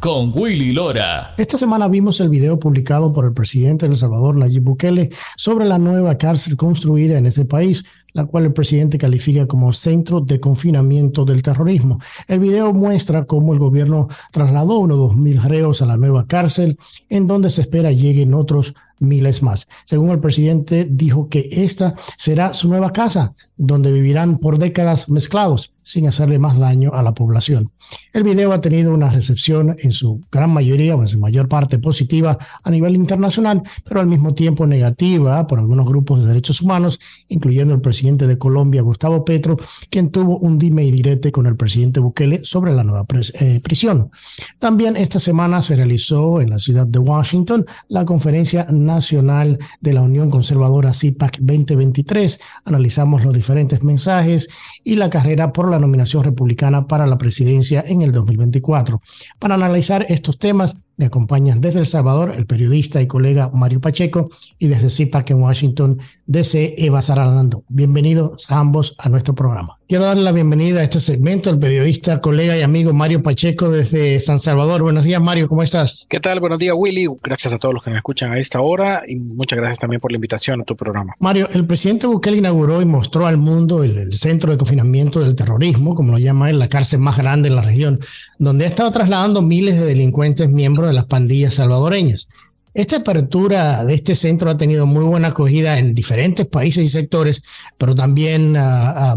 con Willy Lora. Esta semana vimos el video publicado por el presidente de El Salvador, Nayib Bukele, sobre la nueva cárcel construida en ese país, la cual el presidente califica como centro de confinamiento del terrorismo. El video muestra cómo el gobierno trasladó unos dos mil reos a la nueva cárcel, en donde se espera lleguen otros miles más. Según el presidente, dijo que esta será su nueva casa, donde vivirán por décadas mezclados sin hacerle más daño a la población. El video ha tenido una recepción en su gran mayoría o en su mayor parte positiva a nivel internacional, pero al mismo tiempo negativa por algunos grupos de derechos humanos, incluyendo el presidente de Colombia, Gustavo Petro, quien tuvo un dime y direte con el presidente Bukele sobre la nueva eh, prisión. También esta semana se realizó en la ciudad de Washington la conferencia nacional de la Unión Conservadora CIPAC 2023. Analizamos los diferentes mensajes y la carrera por la nominación republicana para la presidencia en el 2024. Para analizar estos temas, me acompañan desde El Salvador el periodista y colega Mario Pacheco y desde CIPAC en Washington, DC Eva Saralando. Bienvenidos ambos a nuestro programa. Quiero darle la bienvenida a este segmento al periodista, colega y amigo Mario Pacheco desde San Salvador. Buenos días, Mario, ¿cómo estás? ¿Qué tal? Buenos días, Willy. Gracias a todos los que me escuchan a esta hora y muchas gracias también por la invitación a tu programa. Mario, el presidente Bukele inauguró y mostró al mundo el, el centro de confinamiento del terrorismo, como lo llama él, la cárcel más grande en la región, donde ha estado trasladando miles de delincuentes miembros de las pandillas salvadoreñas. Esta apertura de este centro ha tenido muy buena acogida en diferentes países y sectores, pero también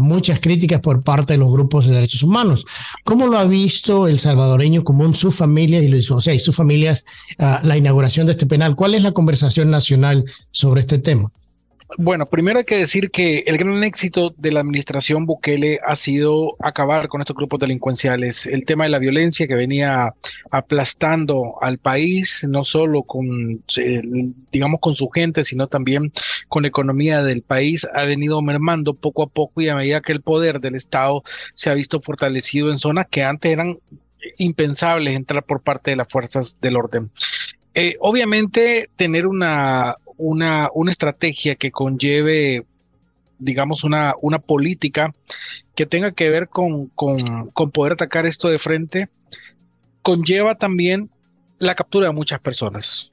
muchas críticas por parte de los grupos de derechos humanos. ¿Cómo lo ha visto el salvadoreño común, sus familias y, o sea, y sus familias la inauguración de este penal? ¿Cuál es la conversación nacional sobre este tema? Bueno, primero hay que decir que el gran éxito de la administración Bukele ha sido acabar con estos grupos delincuenciales. El tema de la violencia que venía aplastando al país, no solo con, digamos, con su gente, sino también con la economía del país, ha venido mermando poco a poco y a medida que el poder del Estado se ha visto fortalecido en zonas que antes eran impensables entrar por parte de las fuerzas del orden. Eh, obviamente, tener una, una, una estrategia que conlleve, digamos, una, una política que tenga que ver con, con, con poder atacar esto de frente, conlleva también la captura de muchas personas.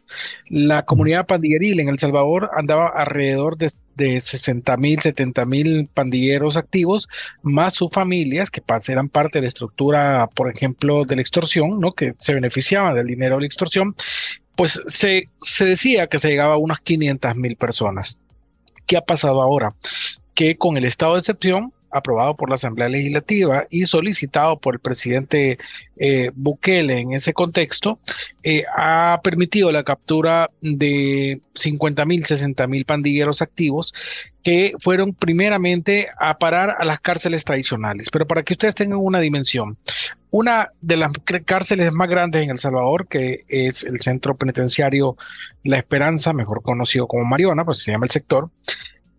La comunidad pandilleril en El Salvador andaba alrededor de, de 60 mil, 70 mil pandilleros activos, más sus familias, que eran parte de la estructura, por ejemplo, de la extorsión, ¿no? que se beneficiaban del dinero de la extorsión, pues se, se decía que se llegaba a unas 500 mil personas. ¿Qué ha pasado ahora? Que con el estado de excepción, aprobado por la Asamblea Legislativa y solicitado por el presidente eh, Bukele en ese contexto, eh, ha permitido la captura de 50 mil, 60 mil pandilleros activos que fueron primeramente a parar a las cárceles tradicionales. Pero para que ustedes tengan una dimensión, una de las cárceles más grandes en El Salvador, que es el centro penitenciario La Esperanza, mejor conocido como Mariona, pues se llama el sector,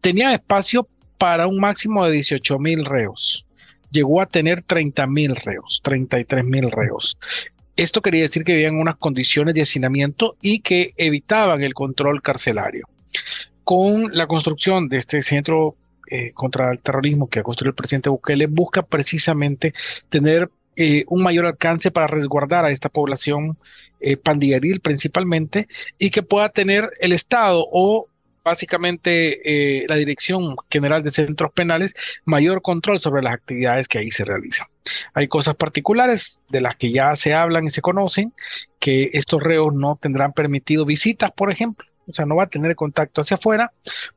tenía espacio para un máximo de 18 mil reos. Llegó a tener 30 mil reos, 33 mil reos. Esto quería decir que vivían unas condiciones de hacinamiento y que evitaban el control carcelario. Con la construcción de este centro eh, contra el terrorismo que ha construido el presidente Bukele, busca precisamente tener eh, un mayor alcance para resguardar a esta población eh, pandilleril principalmente y que pueda tener el Estado o básicamente eh, la Dirección General de Centros Penales mayor control sobre las actividades que ahí se realizan. Hay cosas particulares de las que ya se hablan y se conocen, que estos reos no tendrán permitido visitas, por ejemplo. O sea, no va a tener contacto hacia afuera.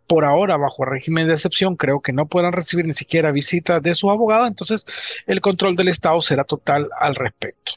Por ahora, bajo régimen de excepción, creo que no podrán recibir ni siquiera visitas de su abogado. Entonces, el control del Estado será total al respecto.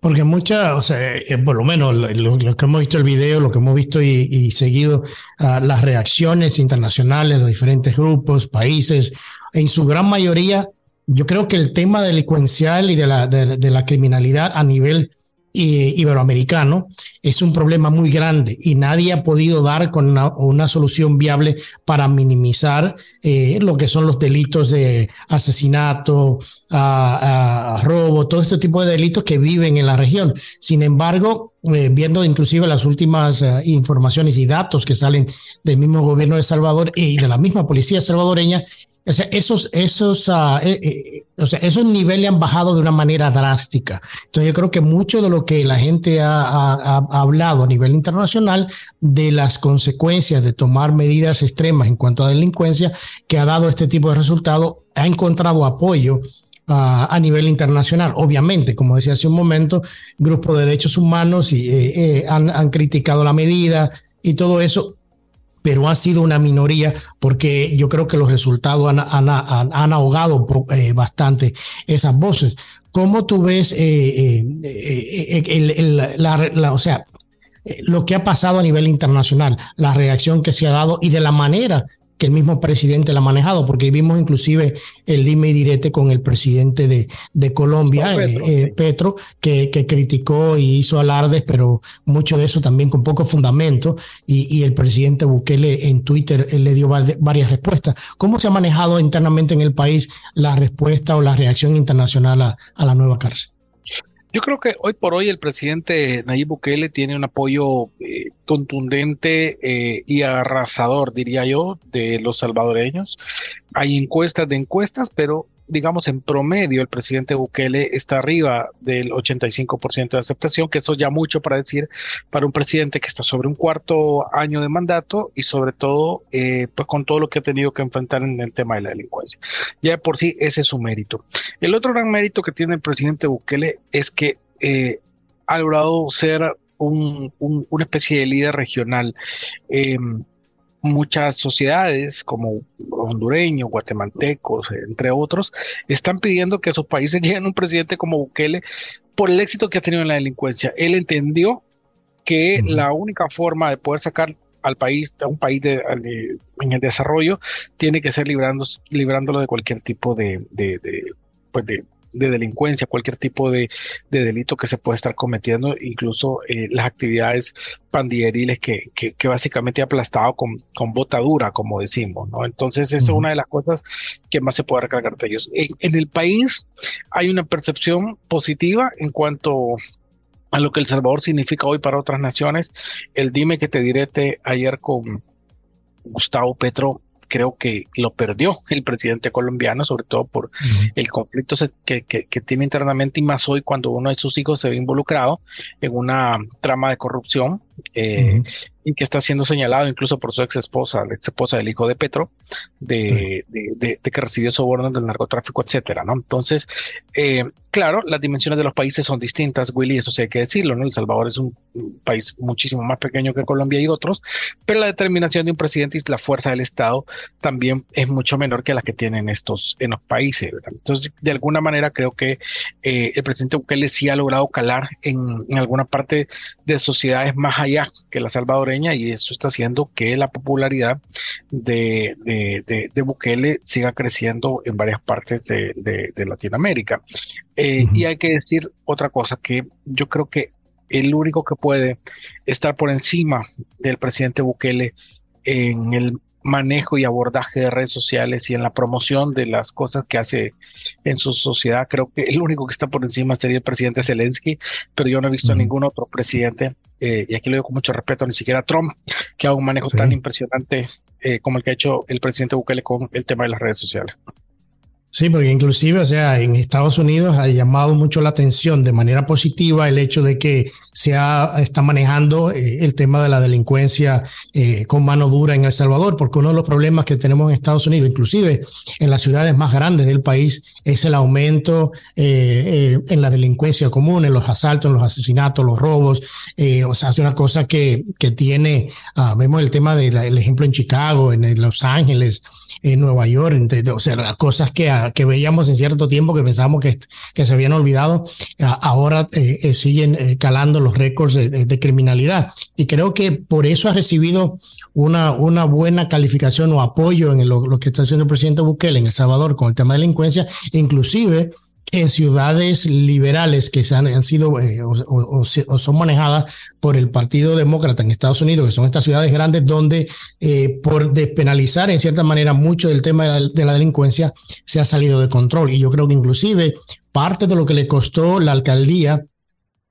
Porque muchas, o sea, eh, por lo menos lo, que hemos visto el video, lo que hemos visto y, seguido ah, las reacciones internacionales, los diferentes grupos, países, en su gran mayoría, yo creo que el tema delincuencial y de la, de la criminalidad a nivel iberoamericano es un problema muy grande y nadie ha podido dar con una, solución viable para minimizar eh, lo que son los delitos de asesinato, robo, todo este tipo de delitos que viven en la región. Sin embargo, eh, viendo inclusive las últimas eh, informaciones y datos que salen del mismo gobierno de Salvador y de la misma policía salvadoreña, o sea, esos, esos, uh, o sea, esos niveles han bajado de una manera drástica. Entonces, yo creo que mucho de lo que la gente ha, ha, ha, hablado a nivel internacional de las consecuencias de tomar medidas extremas en cuanto a delincuencia que ha dado este tipo de resultados ha encontrado apoyo a nivel internacional. Obviamente, como decía hace un momento, grupos de derechos humanos y, han, han criticado la medida y todo eso pero ha sido una minoría porque yo creo que los resultados han, han, han, ahogado eh, bastante esas voces. ¿Cómo tú ves eh, eh, el, la, o sea, lo que ha pasado a nivel internacional, la reacción que se ha dado y de la manera que el mismo presidente la ha manejado, porque vimos inclusive el dime y direte con el presidente de, de Colombia, eh, Petro, eh, que, que, criticó y hizo alardes, pero mucho de eso también con poco fundamento, y, y el presidente Bukele en Twitter le dio varias respuestas. ¿Cómo se ha manejado internamente en el país la respuesta o la reacción internacional a, a la nueva cárcel? Yo creo que hoy por hoy el presidente Nayib Bukele tiene un apoyo eh, contundente eh, y arrasador, diría yo, de los salvadoreños. Hay encuestas de encuestas, pero digamos, en promedio el presidente Bukele está arriba del 85% de aceptación, que eso ya mucho para decir para un presidente que está sobre un cuarto año de mandato y sobre todo eh, pues con todo lo que ha tenido que enfrentar en el tema de la delincuencia. Ya por sí ese es su mérito. El otro gran mérito que tiene el presidente Bukele es que eh, ha logrado ser un, una especie de líder regional. Eh, muchas sociedades como hondureños, guatemaltecos, entre otros, están pidiendo que a sus países lleguen un presidente como Bukele por el éxito que ha tenido en la delincuencia. Él entendió que la única forma de poder sacar al país, a un país en el desarrollo, tiene que ser librándolo de cualquier tipo de, de, de, pues de de delincuencia, cualquier tipo de, delito que se puede estar cometiendo, incluso eh, las actividades pandilleriles que, que, básicamente ha aplastado con, con botadura, como decimos, ¿no? Entonces, eso es una de las cosas que más se puede recargar de ellos. En, en el país hay una percepción positiva en cuanto a lo que El Salvador significa hoy para otras naciones. El dime que te direte ayer con Gustavo Petro creo que lo perdió el presidente colombiano, sobre todo por el conflicto que, que, tiene internamente y más hoy cuando uno de sus hijos se ve involucrado en una trama de corrupción eh, y que está siendo señalado incluso por su ex esposa, la ex esposa del hijo de Petro, de, de, que recibió sobornos del narcotráfico, etcétera, ¿no? Entonces, eh, claro, las dimensiones de los países son distintas, Willy, eso sí hay que decirlo, ¿no? El Salvador es un país muchísimo más pequeño que Colombia y otros, pero la determinación de un presidente y la fuerza del Estado también es mucho menor que la que tienen estos en los países, ¿verdad? Entonces, de alguna manera creo que eh, el presidente Bukele sí ha logrado calar en, en alguna parte de sociedades más allá que la y esto está haciendo que la popularidad de, de, Bukele siga creciendo en varias partes de, Latinoamérica. Eh, y hay que decir otra cosa, que yo creo que el único que puede estar por encima del presidente Bukele en el manejo y abordaje de redes sociales y en la promoción de las cosas que hace en su sociedad. Creo que el único que está por encima sería el presidente Zelensky, pero yo no he visto a ningún otro presidente, eh, y aquí lo digo con mucho respeto, ni siquiera Trump, que haga un manejo tan impresionante eh, como el que ha hecho el presidente Bukele con el tema de las redes sociales. Sí, porque inclusive, o sea, en Estados Unidos ha llamado mucho la atención de manera positiva el hecho de que se ha, está manejando eh, el tema de la delincuencia eh, con mano dura en El Salvador, porque uno de los problemas que tenemos en Estados Unidos, inclusive en las ciudades más grandes del país, es el aumento eh, en la delincuencia común, en los asaltos, en los asesinatos, los robos. o sea, es una cosa que, que tiene, ah, vemos el tema del ejemplo en Chicago, en Los Ángeles, en Nueva York, o sea, las cosas que que veíamos en cierto tiempo, que pensábamos que, que se habían olvidado, ahora eh, siguen calando los récords de, criminalidad. Y creo que por eso ha recibido una, una buena calificación o apoyo en lo, lo que está haciendo el presidente Bukele en El Salvador con el tema de delincuencia, inclusive en ciudades liberales que se han, sido eh, o, son manejadas por el Partido Demócrata en Estados Unidos, que son estas ciudades grandes donde eh, por despenalizar en cierta manera mucho del tema de la, delincuencia se ha salido de control. Y yo creo que inclusive parte de lo que le costó la alcaldía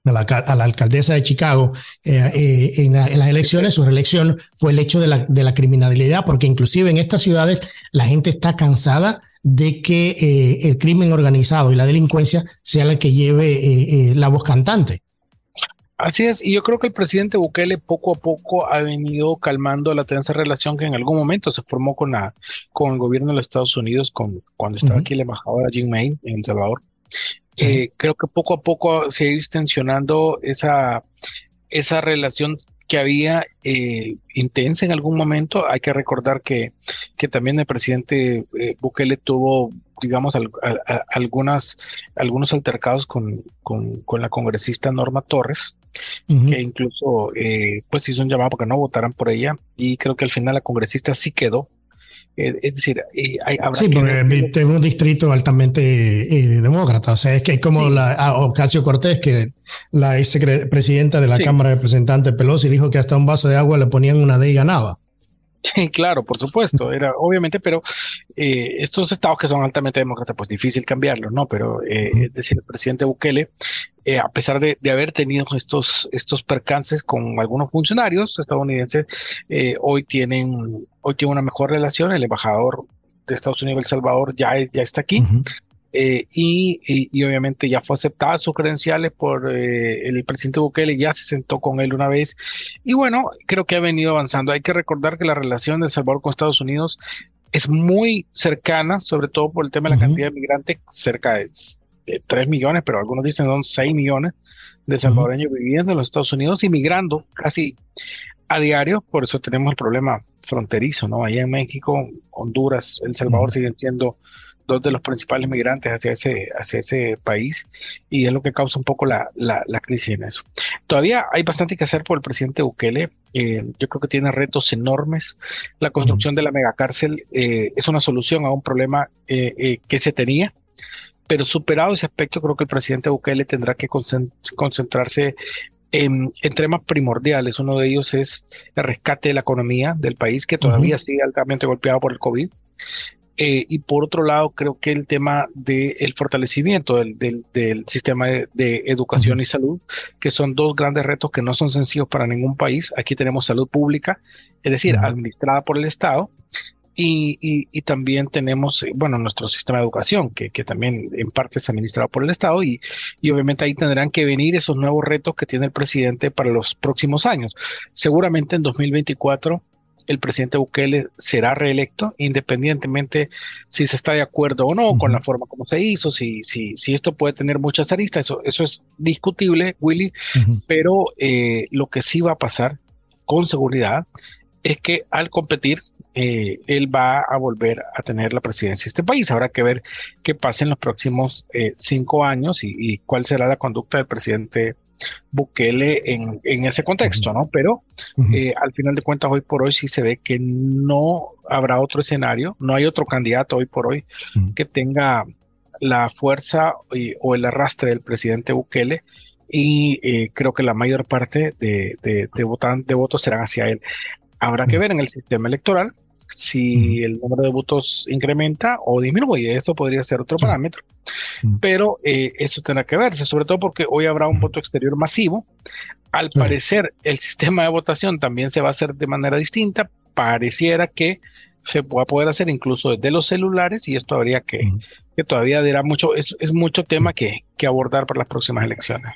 a la, alcaldesa de Chicago eh, en, las elecciones, su reelección, fue el hecho de la, de la criminalidad, porque inclusive en estas ciudades la gente está cansada de que eh, el crimen organizado y la delincuencia sea la que lleve eh, eh, la voz cantante. Así es, y yo creo que el presidente Bukele poco a poco ha venido calmando la tensa relación que en algún momento se formó con, la, con el gobierno de los Estados Unidos con, cuando estaba aquí la embajadora Jim May en El Salvador. creo que poco a poco se ha ido extensionando esa, esa relación que había eh, intensa en algún momento. Hay que recordar que, que también el presidente eh, Bukele tuvo, digamos, algunas, algunos altercados con, con, con, la congresista Norma Torres, que incluso eh, pues hizo un llamado para que no votaran por ella y creo que al final la congresista sí quedó eh, es decir, eh, hay, sí, porque tengo un distrito altamente eh, demócrata. O sea, es que es como la Ocasio Cortés, que la ex presidenta de la Cámara de Representantes Pelosi dijo que hasta un vaso de agua le ponían una D y ganaba. Sí, claro, por supuesto, era obviamente, pero eh, estos estados que son altamente demócratas, pues difícil cambiarlos, ¿no? Pero eh, es decir, el presidente Bukele, eh, a pesar de, haber tenido estos, estos percances con algunos funcionarios estadounidenses, hoy tienen, hoy tiene una mejor relación. El embajador de Estados Unidos, El Salvador, ya, ya está aquí. Eh, y, obviamente ya fue aceptada sus credenciales por eh, el presidente Bukele, ya se sentó con él una vez. Y bueno, creo que ha venido avanzando. Hay que recordar que la relación de El Salvador con Estados Unidos es muy cercana, sobre todo por el tema de la cantidad de migrantes, cerca de, 3 millones, pero algunos dicen son 6 millones de salvadoreños viviendo en los Estados Unidos y migrando casi a diario, por eso tenemos el problema fronterizo, ¿no? Allá en México, Honduras, El Salvador siguen siendo dos de los principales migrantes hacia ese, hacia ese país y es lo que causa un poco la, la, crisis en eso. Todavía hay bastante que hacer por el presidente Bukele. Eh, yo creo que tiene retos enormes. La construcción de la megacárcel eh, es una solución a un problema eh, que se tenía, pero superado ese aspecto, creo que el presidente Bukele tendrá que concentrarse en, temas primordiales. Uno de ellos es el rescate de la economía del país, que todavía sigue altamente golpeado por el COVID. Eh, y por otro lado, creo que el tema del fortalecimiento del, del, sistema de, educación y salud, que son dos grandes retos que no son sencillos para ningún país. Aquí tenemos salud pública, es decir, administrada por el Estado, y, y, también tenemos, eh, bueno, nuestro sistema de educación, que, que, también en parte es administrado por el Estado, y, y obviamente ahí tendrán que venir esos nuevos retos que tiene el presidente para los próximos años. Seguramente en 2024 el presidente Bukele será reelecto, independientemente si se está de acuerdo o no con la forma como se hizo, si, si, si esto puede tener muchas aristas, eso, eso es discutible, Willy, pero eh, lo que sí va a pasar con seguridad es que al competir, eh, él va a volver a tener la presidencia de este país. Habrá que ver qué pasa en los próximos eh, cinco años y, y, cuál será la conducta del presidente Bukele en, en ese contexto, ¿no? Pero eh, al final de cuentas, hoy por hoy sí se ve que no habrá otro escenario, no hay otro candidato hoy por hoy que tenga la fuerza o el arrastre del presidente Bukele y eh, creo que la mayor parte de, de, de votos serán hacia él. Habrá que ver en el sistema electoral si el número de votos incrementa o disminuye. Eso podría ser otro parámetro. Pero eh, eso tendrá que verse, sobre todo porque hoy habrá un voto exterior masivo. Al parecer, el sistema de votación también se va a hacer de manera distinta. Pareciera que se va a poder hacer incluso desde los celulares y esto habría que, que todavía dirá mucho, es, es mucho tema que, que, abordar para las próximas elecciones.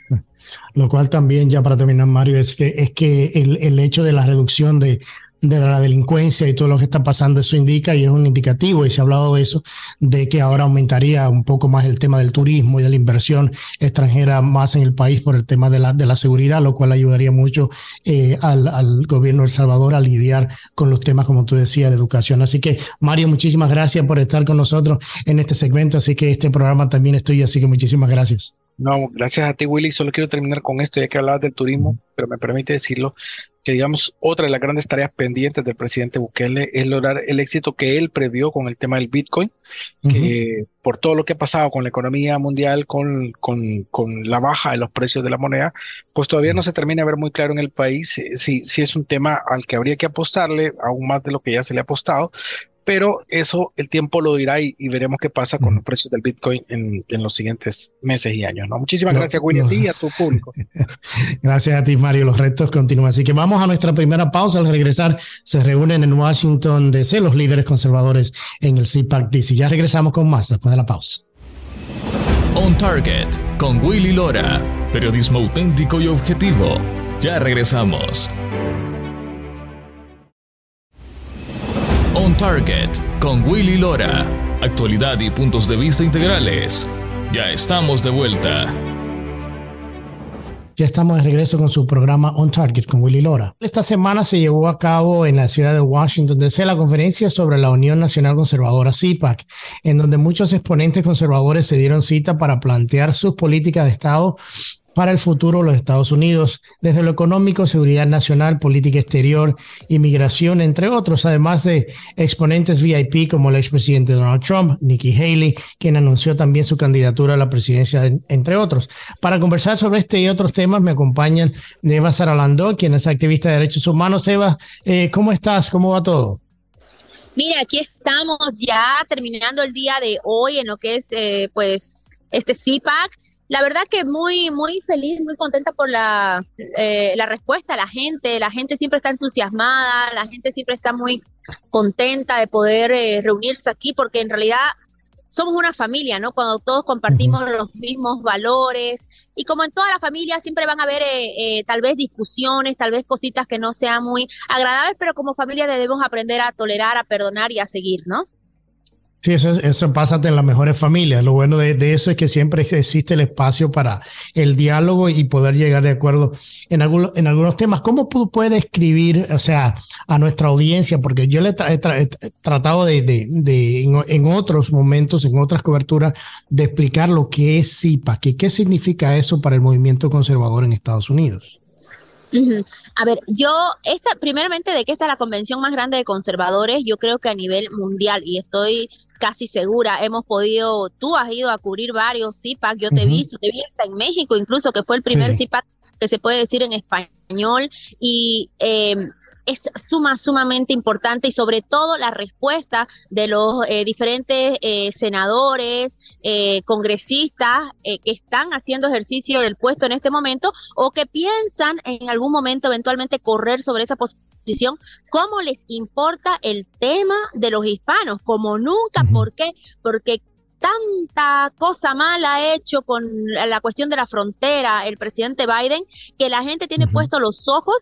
Lo cual también, ya para terminar, Mario, es que, es que el, el hecho de la reducción de, de la delincuencia y todo lo que está pasando, eso indica y es un indicativo, y se ha hablado de eso, de que ahora aumentaría un poco más el tema del turismo y de la inversión extranjera más en el país por el tema de la, de la seguridad, lo cual ayudaría mucho eh, al, al gobierno de El Salvador a lidiar con los temas, como tú decías, de educación. Así que, Mario, muchísimas gracias por estar con nosotros en este segmento, así que este programa también estoy, así que muchísimas gracias. No, gracias a ti, Willy. Solo quiero terminar con esto, ya que hablabas del turismo, pero me permite decirlo, que digamos, otra de las grandes tareas pendientes del presidente Bukele es lograr el éxito que él previó con el tema del Bitcoin, que por todo lo que ha pasado con la economía mundial, con, con, con, la baja de los precios de la moneda, pues todavía no se termina de ver muy claro en el país si, si es un tema al que habría que apostarle, aún más de lo que ya se le ha apostado, pero eso el tiempo lo dirá y, veremos qué pasa con los precios del Bitcoin en, los siguientes meses y años. ¿no? Muchísimas gracias, William, a ti y a tu público. gracias a ti, Mario. Los retos continúan. Así que vamos a nuestra primera pausa. Al regresar, se reúnen en Washington DC los líderes conservadores en el CPAC DC. Ya regresamos con más después de la pausa. On Target con Willy Lora. Periodismo auténtico y objetivo. Ya regresamos. On Target con Willy Lora. Actualidad y puntos de vista integrales. Ya estamos de vuelta. Ya estamos de regreso con su programa On Target con Willy Lora. Esta semana se llevó a cabo en la ciudad de Washington DC la conferencia sobre la Unión Nacional Conservadora CIPAC, en donde muchos exponentes conservadores se dieron cita para plantear sus políticas de Estado para el futuro de los Estados Unidos, desde lo económico, seguridad nacional, política exterior, inmigración, entre otros, además de exponentes VIP como el expresidente Donald Trump, Nikki Haley, quien anunció también su candidatura a la presidencia, entre otros. Para conversar sobre este y otros temas me acompañan Eva Saralandó, quien es activista de derechos humanos. Eva, eh, ¿cómo estás? ¿Cómo va todo? Mira, aquí estamos ya terminando el día de hoy en lo que es, eh, pues, este CPAC la verdad que muy, muy feliz, muy contenta por la, eh, la respuesta la gente. La gente siempre está entusiasmada, la gente siempre está muy contenta de poder eh, reunirse aquí porque en realidad somos una familia, ¿no? Cuando todos compartimos los mismos valores y como en toda la familia siempre van a haber eh, tal vez discusiones, tal vez cositas que no sean muy agradables, pero como familia debemos aprender a tolerar, a perdonar y a seguir, ¿no? Sí, eso, eso pasa en las mejores familias. Lo bueno de, eso es que siempre existe el espacio para el diálogo y poder llegar de acuerdo en, algunos en algunos temas. ¿Cómo puede escribir, o sea, a nuestra audiencia? Porque yo le he, tratado de, de, en, otros momentos, en otras coberturas, de explicar lo que es CIPA, que qué significa eso para el movimiento conservador en Estados Unidos. A ver, yo, esta, primeramente de que esta es la convención más grande de conservadores, yo creo que a nivel mundial, y estoy casi segura, hemos podido, tú has ido a cubrir varios CIPAC, yo te he visto, te he visto en México incluso, que fue el primer CIPAC que se puede decir en español, y eh, es suma, sumamente importante y sobre todo la respuesta de los eh, diferentes eh, senadores, eh, congresistas que están haciendo ejercicio del puesto en este momento o que piensan en algún momento eventualmente correr sobre esa posición, cómo les importa el tema de los hispanos, como nunca, ¿por qué? Porque tanta cosa mala ha hecho con la cuestión de la frontera el presidente Biden que la gente tiene puesto los ojos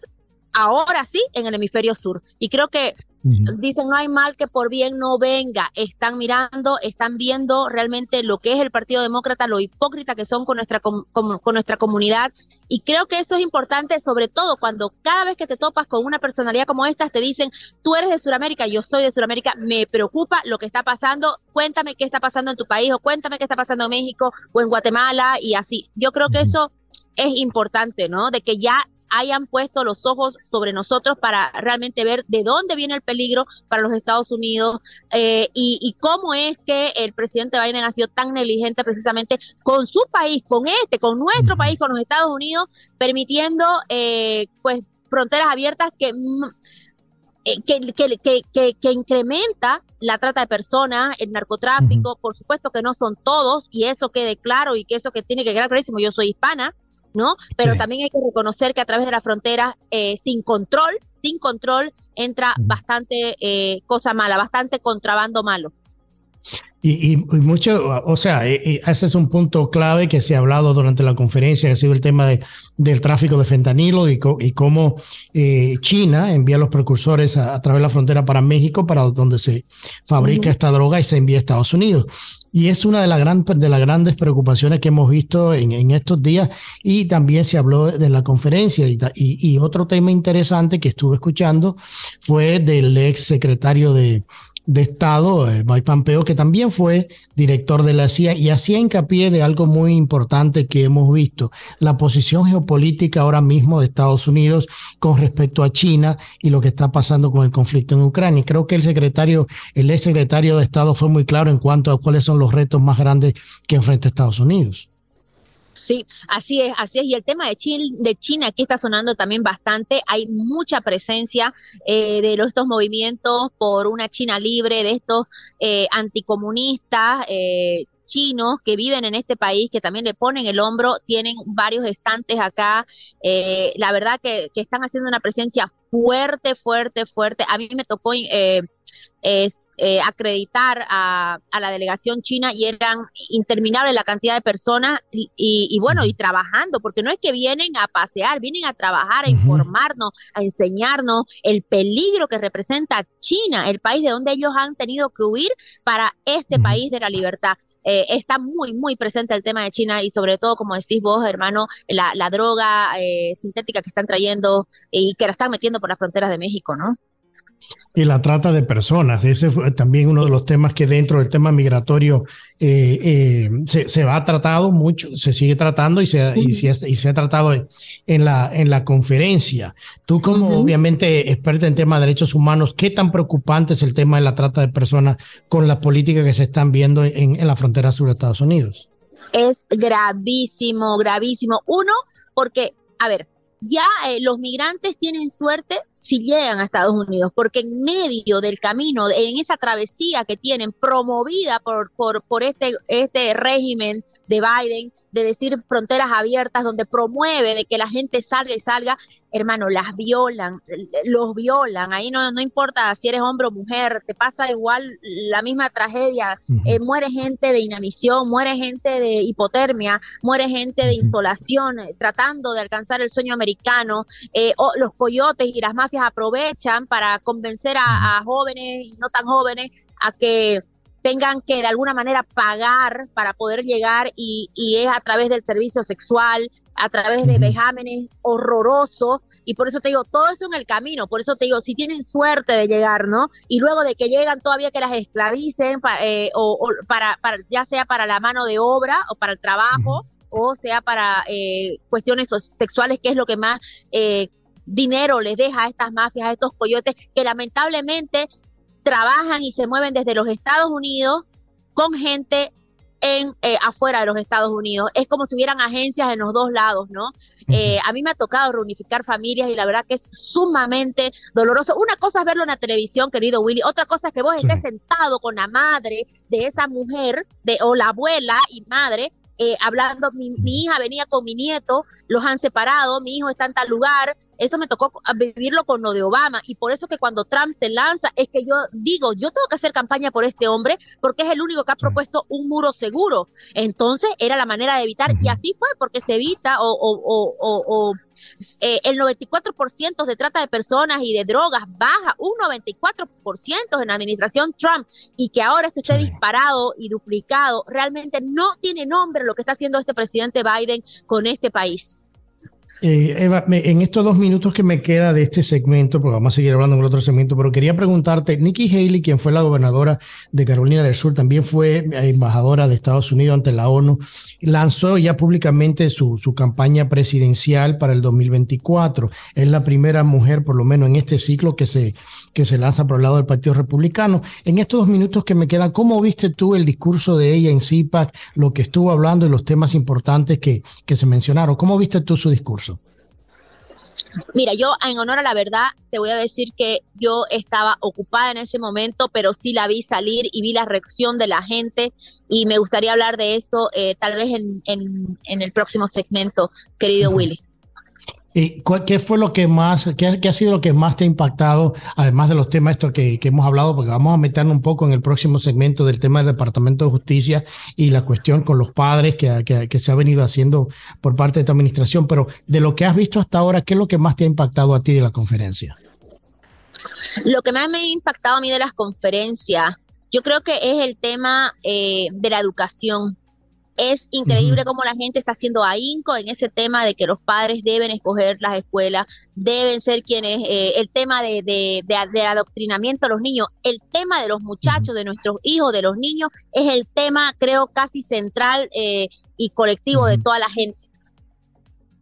ahora sí en el hemisferio sur. Y creo que dicen no hay mal que por bien no venga. Están mirando, están viendo realmente lo que es el Partido Demócrata, lo hipócrita que son con nuestra, con, nuestra comunidad. Y creo que eso es importante, sobre todo cuando cada vez que te topas con una personalidad como esta, te dicen, tú eres de Sudamérica, yo soy de Sudamérica, me preocupa lo que está pasando, cuéntame qué está pasando en tu país o cuéntame qué está pasando en México o en Guatemala y así. Yo creo que eso es importante, ¿no? De que ya hayan puesto los ojos sobre nosotros para realmente ver de dónde viene el peligro para los Estados Unidos eh, y, cómo es que el presidente Biden ha sido tan negligente precisamente con su país, con este, con nuestro país, con los Estados Unidos, permitiendo eh, pues fronteras abiertas que mm, eh, que, que, incrementa la trata de personas, el narcotráfico, por supuesto que no son todos, y eso quede claro y que eso que tiene que quedar clarísimo, yo soy hispana, ¿no? Pero también hay que reconocer que a través de la frontera, eh, sin control, sin control, entra bastante eh, cosa mala, bastante contrabando malo. Y, mucho, o sea, ese es un punto clave que se ha hablado durante la conferencia, que ha sido el tema de, del tráfico de fentanilo y, y cómo eh, China envía los precursores a, través de la frontera para México, para donde se fabrica esta droga y se envía a Estados Unidos. Y es una de, las de las grandes preocupaciones que hemos visto en, en, estos días y también se habló de la conferencia. Y, y, otro tema interesante que estuve escuchando fue del ex secretario de, de Estado, eh, Mike Pompeo, que también fue director de la CIA y hacía hincapié de algo muy importante que hemos visto, la posición geopolítica ahora mismo de Estados Unidos con respecto a China y lo que está pasando con el conflicto en Ucrania. Creo que el secretario, el ex secretario de Estado fue muy claro en cuanto a cuáles son los retos más grandes que enfrenta Estados Unidos. Sí, así es, así es. Y el tema de China, de China aquí está sonando también bastante. Hay mucha presencia eh, de estos movimientos por una China libre, de estos eh, anticomunistas. Eh, chinos que viven en este país, que también le ponen el hombro, tienen varios estantes acá. Eh, la verdad que, están haciendo una presencia fuerte, fuerte, fuerte. A mí me tocó eh, eh, acreditar a, la delegación china y eran interminables la cantidad de personas y, bueno, y trabajando, porque no es que vienen a pasear, vienen a trabajar, a informarnos, a enseñarnos el peligro que representa China, el país de donde ellos han tenido que huir para este país de la libertad. Eh, está muy, muy presente el tema de China y sobre todo, como decís vos, hermano, la, la droga eh, sintética que están trayendo y que la están metiendo por las fronteras de México, ¿no? Y la trata de personas. Ese fue también uno de los temas que dentro del tema migratorio eh, eh, se, se, ha tratado mucho, se sigue tratando y se, y se, ha tratado en la, en la conferencia. Tú como obviamente experta en temas de derechos humanos, ¿qué tan preocupante es el tema de la trata de personas con las políticas que se están viendo en, en la frontera sur de Estados Unidos? Es gravísimo, gravísimo. Uno, porque, a ver, ya eh, los migrantes tienen suerte si llegan a Estados Unidos, porque en medio del camino, en esa travesía que tienen promovida por, por, por este, este régimen de Biden, de decir fronteras abiertas, donde promueve de que la gente salga y salga, hermano, las violan, los violan, ahí no, no importa si eres hombre o mujer, te pasa igual la misma tragedia, eh, muere gente de inanición, muere gente de hipotermia, muere gente de insolación, eh, tratando de alcanzar el sueño americano, eh, o los coyotes y las mafias aprovechan para convencer a, a jóvenes y no tan jóvenes a que tengan que de alguna manera pagar para poder llegar y, y es a través del servicio sexual, a través de vejámenes horrorosos. Y por eso te digo, todo eso en el camino, por eso te digo, si tienen suerte de llegar, ¿no? Y luego de que llegan todavía que las esclavicen, eh, o, para, para, ya sea para la mano de obra o para el trabajo, o sea para eh, cuestiones sexuales, que es lo que más... Eh, dinero les deja a estas mafias, a estos coyotes, que lamentablemente trabajan y se mueven desde los Estados Unidos con gente en eh, afuera de los Estados Unidos. Es como si hubieran agencias en los dos lados, ¿no? Eh, a mí me ha tocado reunificar familias y la verdad que es sumamente doloroso. Una cosa es verlo en la televisión, querido Willy, otra cosa es que vos estés sentado con la madre de esa mujer de, o la abuela y madre eh, hablando, mi, hija venía con mi nieto, los han separado, mi hijo está en tal lugar, eso me tocó vivirlo con lo de Obama y por eso que cuando Trump se lanza es que yo digo, yo tengo que hacer campaña por este hombre porque es el único que ha propuesto un muro seguro. Entonces era la manera de evitar y así fue porque se evita o, o, o, o eh, el 94% de trata de personas y de drogas baja, un 94% en la administración Trump y que ahora esto esté disparado y duplicado, realmente no tiene nombre lo que está haciendo este presidente Biden con este país. Eh, Eva, en estos dos minutos que me queda de este segmento, porque vamos a seguir hablando en el otro segmento, pero quería preguntarte, Nikki Haley, quien fue la gobernadora de Carolina del Sur, también fue embajadora de Estados Unidos ante la ONU, lanzó ya públicamente su, su campaña presidencial para el 2024. Es la primera mujer, por lo menos en este ciclo, que se, que se lanza por el lado del Partido Republicano. En estos dos minutos que me quedan, ¿cómo viste tú el discurso de ella en CIPAC, lo que estuvo hablando y los temas importantes que, que se mencionaron? ¿Cómo viste tú su discurso? Mira, yo en honor a la verdad te voy a decir que yo estaba ocupada en ese momento, pero sí la vi salir y vi la reacción de la gente y me gustaría hablar de eso eh, tal vez en, en, el próximo segmento, querido Willy. ¿Y qué fue lo que más, qué, ha sido lo que más te ha impactado, además de los temas estos que, hemos hablado, porque vamos a meternos un poco en el próximo segmento del tema del Departamento de Justicia y la cuestión con los padres que, se ha venido haciendo por parte de esta administración, pero de lo que has visto hasta ahora, ¿qué es lo que más te ha impactado a ti de la conferencia? Lo que más me ha impactado a mí de las conferencias, yo creo que es el tema eh, de la educación es increíble cómo la gente está haciendo ahínco en ese tema de que los padres deben escoger las escuelas, deben ser quienes, eh, el tema de, de, de, adoctrinamiento a los niños, el tema de los muchachos, de nuestros hijos, de los niños, es el tema, creo, casi central eh, y colectivo de toda la gente.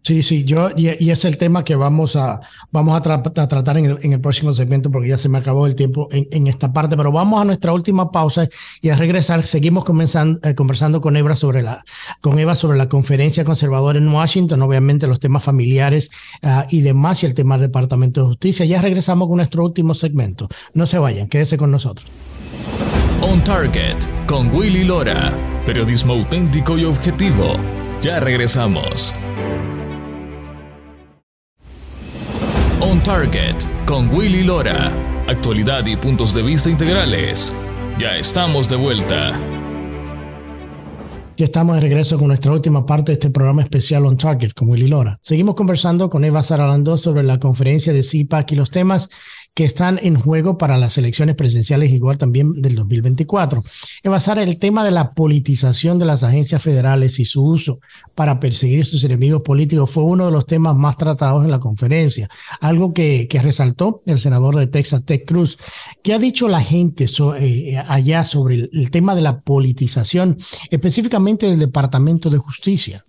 Sí, sí, yo, y, es el tema que vamos a, vamos a, tratar en el, en el, próximo segmento porque ya se me acabó el tiempo en, en, esta parte, pero vamos a nuestra última pausa y a regresar seguimos comenzando, eh, conversando con Eva sobre la, con Eva sobre la conferencia conservadora en Washington, obviamente los temas familiares uh, y demás y el tema del Departamento de Justicia. Ya regresamos con nuestro último segmento. No se vayan, quédese con nosotros. On Target con Willy Lora, periodismo auténtico y objetivo. Ya regresamos. On Target con Willy Lora. Actualidad y puntos de vista integrales. Ya estamos de vuelta. Ya estamos de regreso con nuestra última parte de este programa especial On Target con Willy Lora. Seguimos conversando con Eva Saralando sobre la conferencia de CIPAC y los temas que están en juego para las elecciones presidenciales, igual también del 2024. Evasar el tema de la politización de las agencias federales y su uso para perseguir sus enemigos políticos fue uno de los temas más tratados en la conferencia, algo que, resaltó el senador de Texas, Ted Cruz. ¿Qué ha dicho la gente eh, allá sobre el tema de la politización, específicamente del Departamento de Justicia?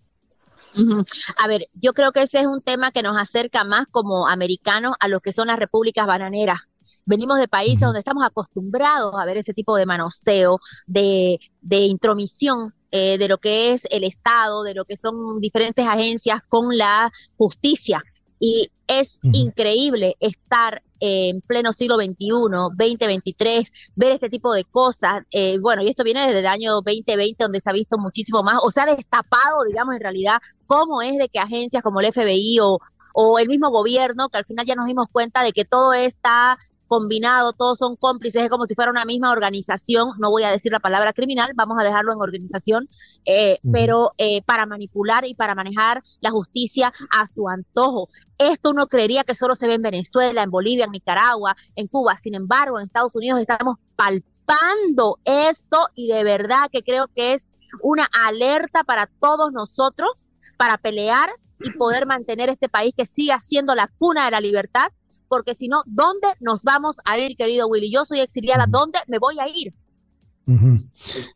A ver, yo creo que ese es un tema que nos acerca más como americanos a lo que son las repúblicas bananeras. Venimos de países donde estamos acostumbrados a ver ese tipo de manoseo, de, de intromisión eh, de lo que es el Estado, de lo que son diferentes agencias con la justicia. Y es increíble estar en pleno siglo XXI, 2023, ver este tipo de cosas. Eh, bueno, y esto viene desde el año 2020, donde se ha visto muchísimo más, o se ha destapado, digamos, en realidad, cómo es de que agencias como el FBI o, o el mismo gobierno, que al final ya nos dimos cuenta de que todo está combinado, todos son cómplices, es como si fuera una misma organización, no voy a decir la palabra criminal, vamos a dejarlo en organización, eh, pero eh, para manipular y para manejar la justicia a su antojo. Esto uno creería que solo se ve en Venezuela, en Bolivia, en Nicaragua, en Cuba, sin embargo, en Estados Unidos estamos palpando esto y de verdad que creo que es una alerta para todos nosotros para pelear y poder mantener este país que siga siendo la cuna de la libertad porque si no, ¿dónde nos vamos a ir, querido Willy? Yo soy exiliada, ¿dónde me voy a ir?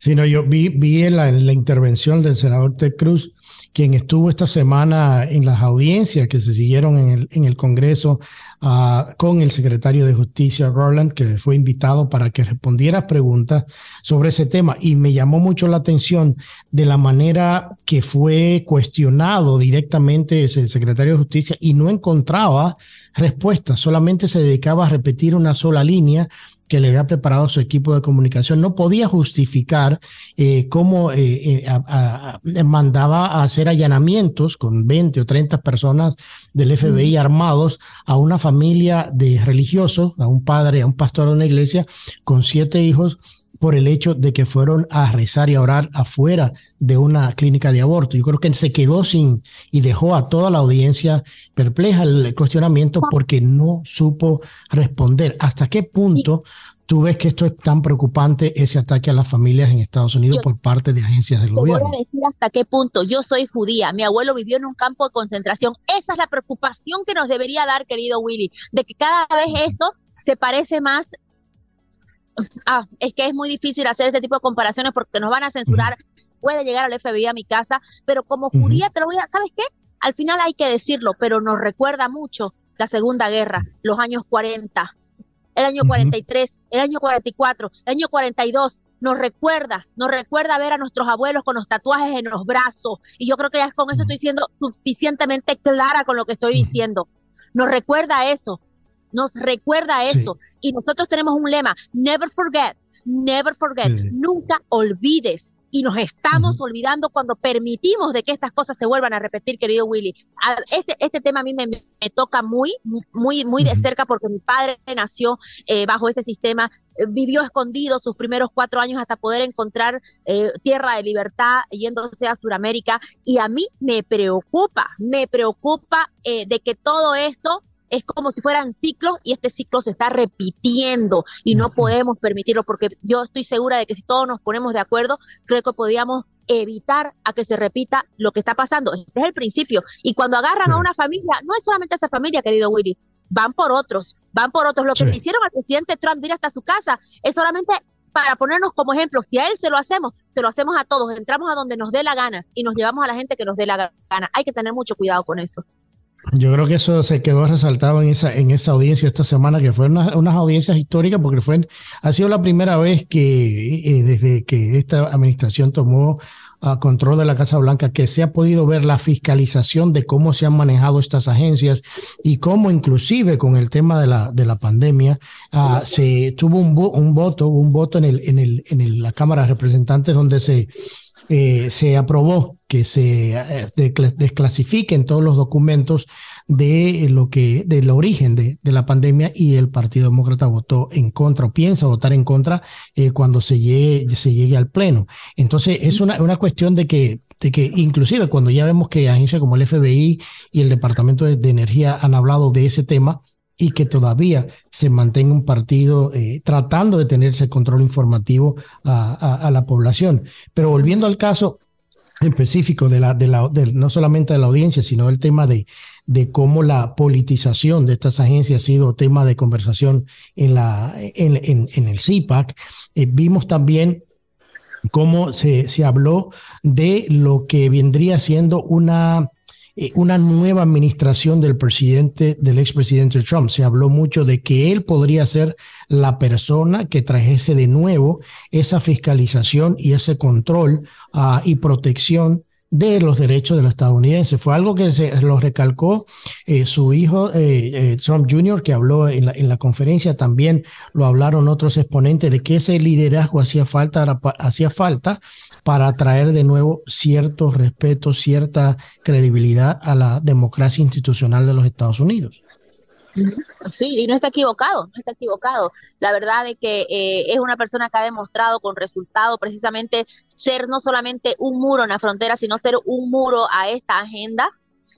Sí, no, yo vi, vi en la, intervención del senador Ted Cruz, quien estuvo esta semana en las audiencias que se siguieron en el, en el Congreso uh, con el secretario de Justicia, Roland, que fue invitado para que respondiera preguntas sobre ese tema. Y me llamó mucho la atención de la manera que fue cuestionado directamente ese secretario de Justicia y no encontraba respuesta, solamente se dedicaba a repetir una sola línea que le había preparado su equipo de comunicación. No podía justificar eh, cómo eh, eh, mandaba a hacer allanamientos con 20 o 30 personas del FBI armados a una familia de religiosos, a un padre, a un pastor de una iglesia con siete hijos por el hecho de que fueron a rezar y a orar afuera de una clínica de aborto. Yo creo que se quedó sin y dejó a toda la audiencia perpleja el cuestionamiento porque no supo responder. ¿Hasta qué punto tú ves que esto es tan preocupante, ese ataque a las familias en Estados Unidos por parte de agencias del gobierno? Voy a decir hasta qué punto. Yo soy judía, mi abuelo vivió en un campo de concentración. Esa es la preocupación que nos debería dar, querido Willy, de que cada vez esto se parece más ah, es que es muy difícil hacer este tipo de comparaciones porque nos van a censurar, puede llegar al FBI a mi casa, pero como judía te lo voy a, ¿sabes qué? Al final hay que decirlo, pero nos recuerda mucho la Segunda Guerra, los años 40, el año 43, el año 44, el año 42, nos recuerda, nos recuerda ver a nuestros abuelos con los tatuajes en los brazos. Y yo creo que ya con eso estoy siendo suficientemente clara con lo que estoy diciendo. Nos recuerda eso, nos recuerda eso. Y nosotros tenemos un lema, never forget, never forget, nunca olvides. Y nos estamos olvidando cuando permitimos de que estas cosas se vuelvan a repetir, querido Willy. Este, este tema a mí me, toca muy, muy, muy de cerca porque mi padre nació eh, bajo ese sistema, eh, vivió escondido sus primeros cuatro años hasta poder encontrar eh, tierra de libertad yéndose a Sudamérica. Y a mí me preocupa, me preocupa de que todo esto es como si fueran ciclos y este ciclo se está repitiendo y no podemos permitirlo porque yo estoy segura de que si todos nos ponemos de acuerdo, creo que podríamos evitar a que se repita lo que está pasando. Este es el principio. Y cuando agarran a una familia, no es solamente esa familia, querido Willy, van por otros, van por otros. Lo que le hicieron al presidente Trump ir hasta su casa es solamente para ponernos como ejemplo. Si a él se lo hacemos, se lo hacemos a todos. Entramos a donde nos dé la gana y nos llevamos a la gente que nos dé la gana. Hay que tener mucho cuidado con eso. Yo creo que eso se quedó resaltado en esa, en esa audiencia esta semana, que fueron unas audiencias históricas, porque fue, ha sido la primera vez que eh, desde que esta administración tomó a control de la Casa Blanca, que se ha podido ver la fiscalización de cómo se han manejado estas agencias y cómo inclusive con el tema de la, de la pandemia ah, se tuvo un, un voto, un voto en, el, en, el, en la Cámara de Representantes donde se eh, se aprobó que se eh, desclasifiquen todos los documentos de lo que del origen de, la pandemia y el Partido Demócrata votó en contra o piensa votar en contra eh, cuando se llegue, se llegue al pleno. Entonces es una, una cuestión de que, de que inclusive cuando ya vemos que agencias como el FBI y el Departamento de Energía han hablado de ese tema, y que todavía se mantenga un partido eh, tratando de tener ese control informativo a, la población. Pero volviendo al caso específico de la, de la no solamente de la audiencia, sino el tema de, de cómo la politización de estas agencias ha sido tema de conversación en, la, en, en, el CIPAC, eh, vimos también cómo se, se habló de lo que vendría siendo una eh, una nueva administración del presidente, del expresidente Trump. Se habló mucho de que él podría ser la persona que trajese de nuevo esa fiscalización y ese control ah, y protección de los derechos de los estadounidenses. Fue algo que se lo recalcó eh, su hijo eh, Trump Jr., que habló en la, en la, conferencia, también lo hablaron otros exponentes de que ese liderazgo hacía falta, hacía falta para traer de nuevo cierto respeto, cierta credibilidad a la democracia institucional de los Estados Unidos. Sí, y no está equivocado, no está equivocado. La verdad de que eh, es una persona que ha demostrado con resultado precisamente ser no solamente un muro en la frontera, sino ser un muro a esta agenda.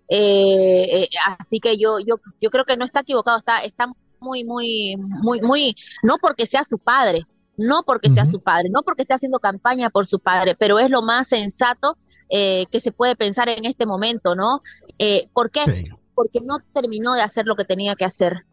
Eh, eh, así que yo, yo, yo creo que no está equivocado, está, está muy, muy, muy, muy, no porque sea su padre, no porque sea su padre, no porque esté haciendo campaña por su padre, pero es lo más sensato eh, que se puede pensar en este momento, ¿no? Eh, ¿Por qué? Porque no terminó de hacer lo que tenía que hacer.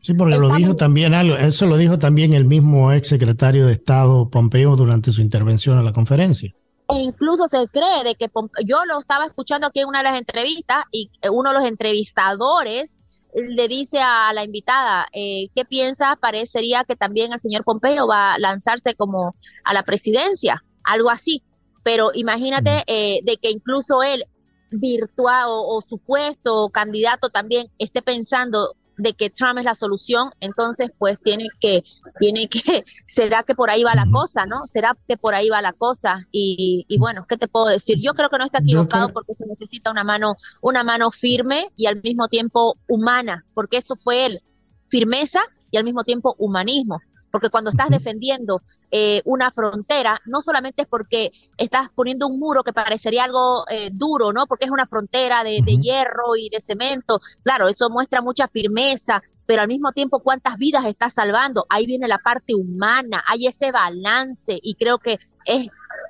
Sí, porque lo dijo también algo, eso lo dijo también el mismo ex secretario de Estado Pompeo durante su intervención a la conferencia. E incluso se cree de que yo lo estaba escuchando aquí en una de las entrevistas y uno de los entrevistadores le dice a la invitada, eh, ¿qué piensa? Parecería que también el señor Pompeo va a lanzarse como a la presidencia, algo así. Pero imagínate eh, de que incluso él, virtual o, supuesto candidato también, esté pensando de que Trump es la solución, entonces pues tiene que, tiene que, será que por ahí va la cosa, ¿no? Será que por ahí va la cosa. Y, y bueno, ¿qué te puedo decir? Yo creo que no está equivocado porque se necesita una mano, una mano firme y al mismo tiempo humana, porque eso fue él, firmeza y al mismo tiempo humanismo porque cuando estás defendiendo eh, una frontera, no solamente es porque estás poniendo un muro que parecería algo eh, duro, ¿no? Porque es una frontera de, hierro y de cemento, claro, eso muestra mucha firmeza, pero al mismo tiempo cuántas vidas estás salvando, ahí viene la parte humana, hay ese balance y creo que es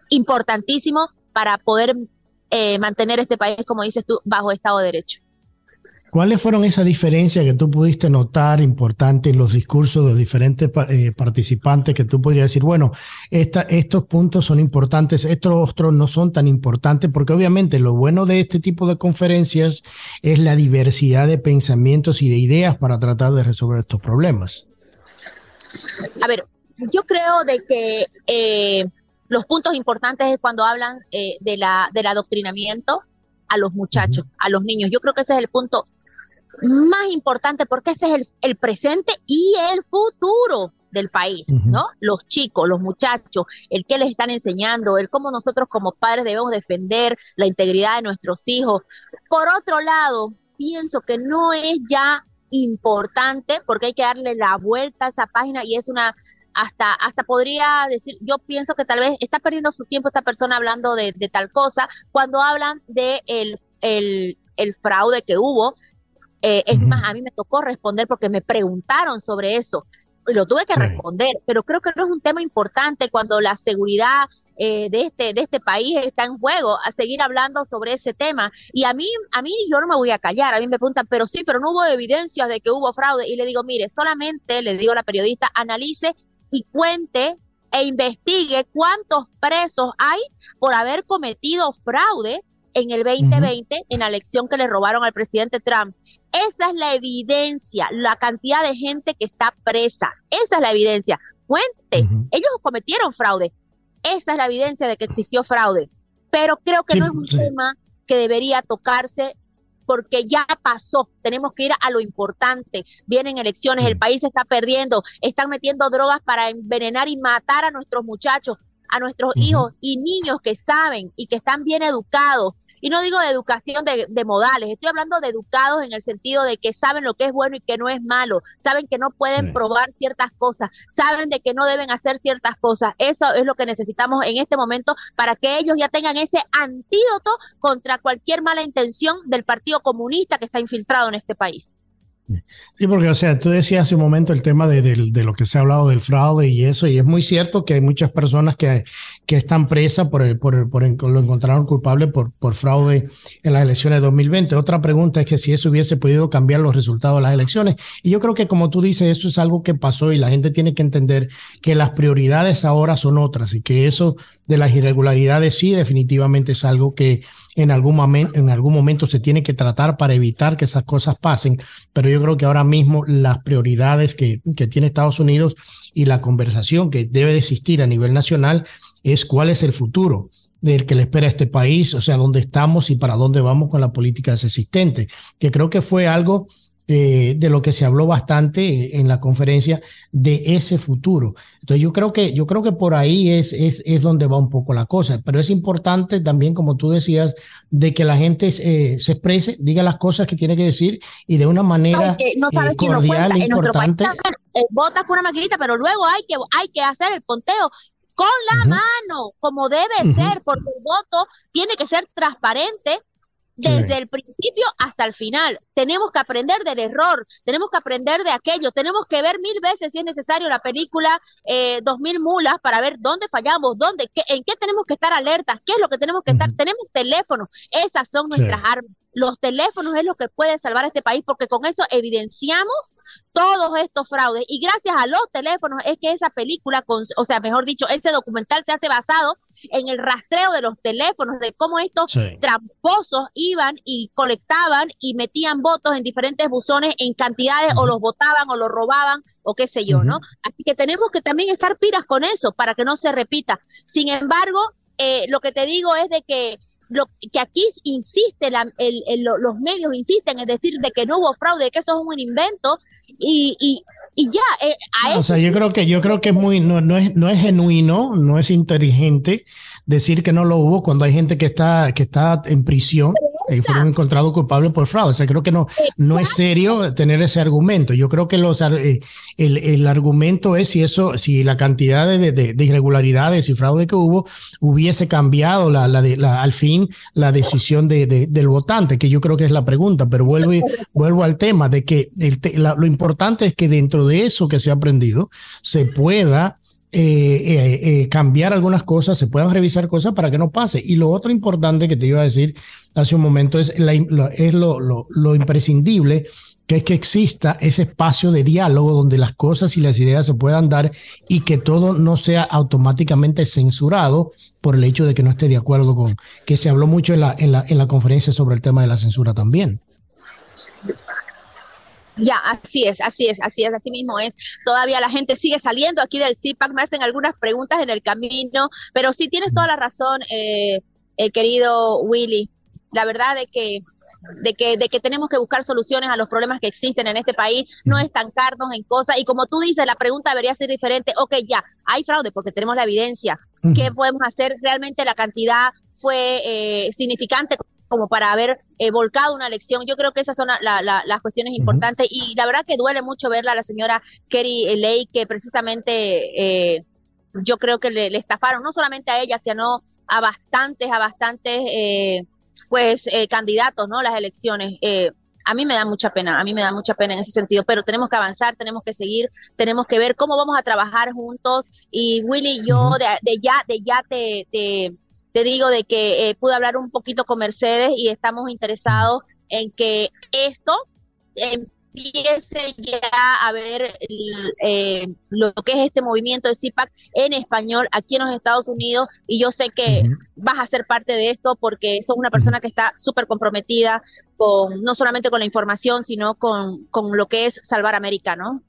importantísimo para poder eh, mantener este país, como dices tú, bajo Estado de Derecho. ¿Cuáles fueron esas diferencias que tú pudiste notar importantes en los discursos de diferentes eh, participantes que tú podrías decir, bueno, estos puntos son importantes, estos otros no son tan importantes, porque obviamente lo bueno de este tipo de conferencias es la diversidad de pensamientos y de ideas para tratar de resolver estos problemas? A ver, yo creo de que eh, los puntos importantes es cuando hablan eh, de la, del adoctrinamiento a los muchachos, a los niños. Yo creo que ese es el punto más importante porque ese es el, el presente y el futuro del país, ¿no? Los chicos, los muchachos, el que les están enseñando, el cómo nosotros como padres debemos defender la integridad de nuestros hijos. Por otro lado, pienso que no es ya importante porque hay que darle la vuelta a esa página y es una hasta hasta podría decir yo pienso que tal vez está perdiendo su tiempo esta persona hablando de, tal cosa cuando hablan de el, el, el fraude que hubo eh, es más, a mí me tocó responder porque me preguntaron sobre eso. Y lo tuve que responder, pero creo que no es un tema importante cuando la seguridad eh, de este de este país está en juego a seguir hablando sobre ese tema. Y a mí a mí yo no me voy a callar a mí me preguntan pero sí pero no hubo evidencias de que hubo fraude. Y le digo mire solamente le digo a la periodista analice y cuente e investigue cuántos presos hay por haber cometido fraude en el 2020 en la elección que le robaron al presidente Trump. Esa es la evidencia, la cantidad de gente que está presa. Esa es la evidencia. Cuente, ellos cometieron fraude. Esa es la evidencia de que existió fraude. Pero creo que no es un tema que debería tocarse porque ya pasó. Tenemos que ir a lo importante. Vienen elecciones, el país se está perdiendo, están metiendo drogas para envenenar y matar a nuestros muchachos a nuestros hijos y niños que saben y que están bien educados. Y no digo de educación de, modales, estoy hablando de educados en el sentido de que saben lo que es bueno y que no es malo, saben que no pueden probar ciertas cosas, saben de que no deben hacer ciertas cosas. Eso es lo que necesitamos en este momento para que ellos ya tengan ese antídoto contra cualquier mala intención del Partido Comunista que está infiltrado en este país. Sí, porque, o sea, tú decías hace un momento el tema de, lo que se ha hablado del fraude y eso, y es muy cierto que hay muchas personas que, que están presas por, el, por, por lo encontraron culpable por, por fraude en las elecciones de 2020. Otra pregunta es que si eso hubiese podido cambiar los resultados de las elecciones. Y yo creo que, como tú dices, eso es algo que pasó y la gente tiene que entender que las prioridades ahora son otras y que eso de las irregularidades sí definitivamente es algo que en algún, momento, se tiene que tratar para evitar que esas cosas pasen, pero yo creo que ahora mismo las prioridades que, que tiene Estados Unidos y la conversación que debe de existir a nivel nacional es cuál es el futuro del que le espera a este país, o sea, dónde estamos y para dónde vamos con la política existente, que creo que fue algo eh, de lo que se habló bastante en la conferencia de ese futuro. Entonces yo creo que, yo creo que por ahí es, es, es donde va un poco la cosa, pero es importante también, como tú decías, de que la gente eh, se exprese, diga las cosas que tiene que decir y de una manera no sabes eh, cordial e importante. votas con una maquinita, pero luego hay que, hay que hacer el conteo con la mano, como debe ser, porque el voto tiene que ser transparente desde el principio hasta el final. Tenemos que aprender del error, tenemos que aprender de aquello, tenemos que ver mil veces si es necesario la película eh, Dos Mil Mulas para ver dónde fallamos, dónde, qué, en qué tenemos que estar alertas, qué es lo que tenemos que estar. Tenemos teléfonos, esas son nuestras armas. Los teléfonos es lo que puede salvar a este país porque con eso evidenciamos todos estos fraudes y gracias a los teléfonos es que esa película, con, o sea, mejor dicho, ese documental se hace basado en el rastreo de los teléfonos, de cómo estos tramposos iban y colectaban y metían votos en diferentes buzones en cantidades o los votaban o los robaban o qué sé yo, ¿no? Así que tenemos que también estar piras con eso para que no se repita. Sin embargo, eh, lo que te digo es de que lo que aquí insiste, los medios insisten en decir de que no hubo fraude, que eso es un invento y, y, y ya. Eh, o sea, yo creo que yo creo que es muy no, no es no es genuino, no es inteligente decir que no lo hubo cuando hay gente que está que está en prisión y fueron encontrados culpables por fraude. O sea, creo que no, no es serio tener ese argumento. Yo creo que los, eh, el, el, argumento es si eso, si la cantidad de, de, irregularidades y fraude que hubo hubiese cambiado la, la, de, la al fin la decisión de, del votante, que yo creo que es la pregunta. Pero vuelvo, vuelvo al tema de que el, lo importante es que dentro de eso que se ha aprendido se pueda eh, eh, cambiar algunas cosas, se puedan revisar cosas para que no pase. Y lo otro importante que te iba a decir hace un momento es, es lo, lo, imprescindible, que es que exista ese espacio de diálogo donde las cosas y las ideas se puedan dar y que todo no sea automáticamente censurado por el hecho de que no esté de acuerdo con, que se habló mucho en la, en la, en la conferencia sobre el tema de la censura también. Ya, así es, así es, así es, así mismo es. Todavía la gente sigue saliendo aquí del CIPAC, me hacen algunas preguntas en el camino, pero sí tienes toda la razón, eh, eh, querido Willy la verdad es que de que, de que tenemos que buscar soluciones a los problemas que existen en este país, no estancarnos en cosas. Y como tú dices, la pregunta debería ser diferente. Ok, ya, hay fraude porque tenemos la evidencia. ¿Qué podemos hacer? Realmente la cantidad fue eh, significante como para haber eh, volcado una elección. Yo creo que esas son las cuestiones importantes y la verdad que duele mucho verla a la señora Kerry Ley, que precisamente eh, yo creo que le, estafaron no solamente a ella, sino a bastantes, a bastantes eh, pues candidatos, ¿no? Las elecciones. a mí me da mucha pena, a mí me da mucha pena en ese sentido, pero tenemos que avanzar, tenemos que seguir, tenemos que ver cómo vamos a trabajar juntos y Willy, yo de, ya, de ya te, te te digo de que eh, pude hablar un poquito con Mercedes y estamos interesados en que esto empiece ya a ver eh, lo que es este movimiento de CIPAC en español aquí en los Estados Unidos. Y yo sé que vas a ser parte de esto porque sos una persona que está súper comprometida con no solamente con la información sino con, con lo que es salvar América, ¿no?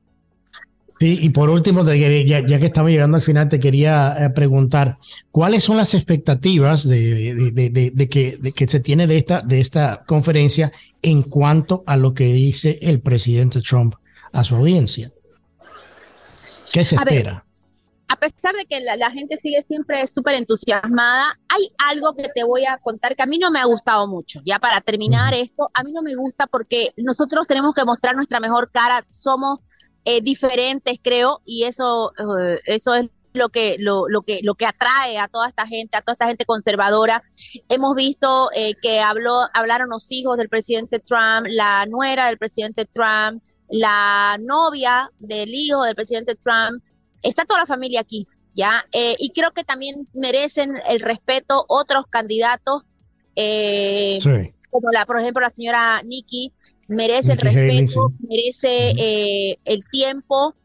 Y por último, ya, que estamos llegando al final, te quería eh, preguntar, ¿cuáles son las expectativas de, que, se tiene de esta, de esta conferencia en cuanto a lo que dice el presidente Trump a su audiencia? ¿Qué se espera? a pesar de que la, gente sigue siempre súper entusiasmada, hay algo que te voy a contar que a mí no me ha gustado mucho. Ya para terminar esto, a mí no me gusta porque nosotros tenemos que mostrar nuestra mejor cara. Somos eh, diferentes, creo, y eso, eh, eso es lo que, lo, lo, que, lo que atrae a toda esta gente, a toda esta gente conservadora. Hemos visto eh, que habló, hablaron los hijos del presidente Trump, la nuera del presidente Trump, la novia del hijo del presidente Trump. Está toda la familia aquí, ¿ya? y creo que también merecen el respeto otros candidatos, como la, por ejemplo, la señora Nikki, merece el respeto, merece eh, el tiempo,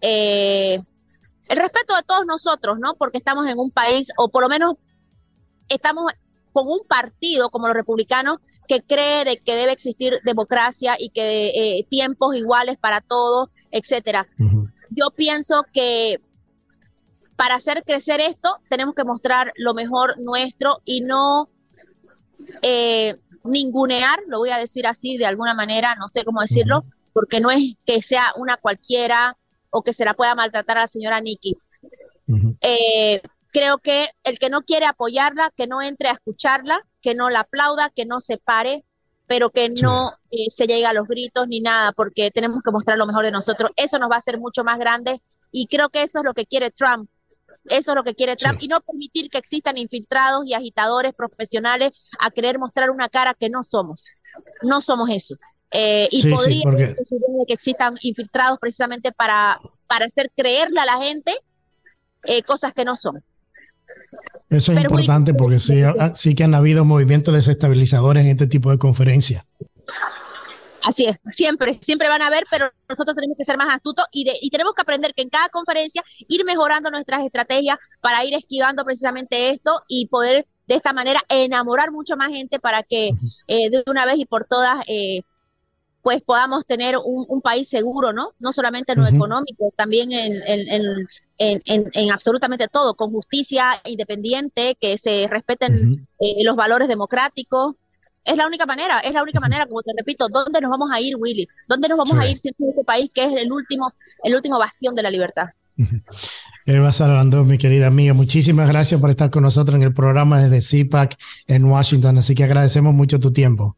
eh, el respeto de todos nosotros, ¿no? Porque estamos en un país, o por lo menos estamos con un partido como los republicanos que cree de que debe existir democracia y que eh, tiempos iguales para todos, etcétera. Yo pienso que para hacer crecer esto tenemos que mostrar lo mejor nuestro y no eh, ningunear, lo voy a decir así de alguna manera, no sé cómo decirlo, porque no es que sea una cualquiera o que se la pueda maltratar a la señora Nikki. Eh, creo que el que no quiere apoyarla, que no entre a escucharla, que no la aplauda, que no se pare, pero que no eh, se llegue a los gritos ni nada, porque tenemos que mostrar lo mejor de nosotros. Eso nos va a hacer mucho más grande y creo que eso es lo que quiere Trump, eso es lo que quiere Trump y no permitir que existan infiltrados y agitadores profesionales a querer mostrar una cara que no somos. No somos eso. Eh, y podría que existan infiltrados precisamente para, para hacer creerle a la gente eh, cosas que no son. Eso es importante porque sí, sí que han habido movimientos desestabilizadores en este tipo de conferencias. Así es, siempre, siempre van a ver, pero nosotros tenemos que ser más astutos y, y tenemos que aprender que en cada conferencia ir mejorando nuestras estrategias para ir esquivando precisamente esto y poder de esta manera enamorar mucho más gente para que eh, de una vez y por todas eh, pues podamos tener un, país seguro, ¿no? No solamente en lo económico, también en, en, en, en, absolutamente todo, con justicia independiente, que se respeten eh, los valores democráticos, es la única manera, es la única manera, como te repito, ¿dónde nos vamos a ir, Willy? ¿Dónde nos vamos a ir si es este país que es el último, el último bastión de la libertad? Eva Salvando, mi querida amiga, muchísimas gracias por estar con nosotros en el programa desde CIPAC en Washington, así que agradecemos mucho tu tiempo.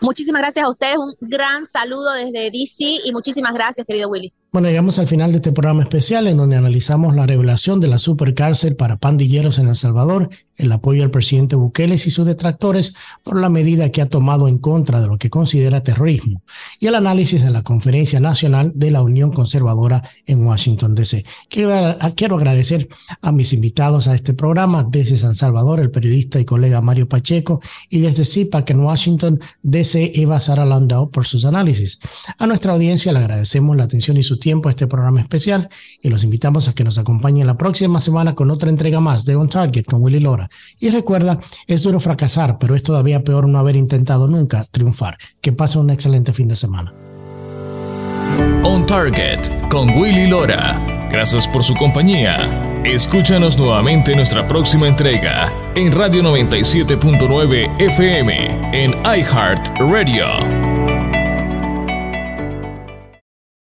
Muchísimas gracias a ustedes, un gran saludo desde DC y muchísimas gracias, querido Willy. Bueno, llegamos al final de este programa especial en donde analizamos la revelación de la supercárcel para pandilleros en El Salvador, el apoyo al presidente Bukele y sus detractores por la medida que ha tomado en contra de lo que considera terrorismo y el análisis de la Conferencia Nacional de la Unión Conservadora en Washington, D.C. Quiero, agradecer a mis invitados a este programa desde San Salvador, el periodista y colega Mario Pacheco, y desde CIPAC en Washington, D.C. Eva Sara Landau por sus análisis. A nuestra audiencia le agradecemos la atención y su tiempo a este programa especial y los invitamos a que nos acompañen la próxima semana con otra entrega más de On Target con Willy Lora. Y recuerda, es duro fracasar, pero es todavía peor no haber intentado nunca triunfar. Que pase un excelente fin de semana. On Target con Willy Lora. Gracias por su compañía. Escúchanos nuevamente en nuestra próxima entrega en Radio 97.9 FM en iHeart Radio.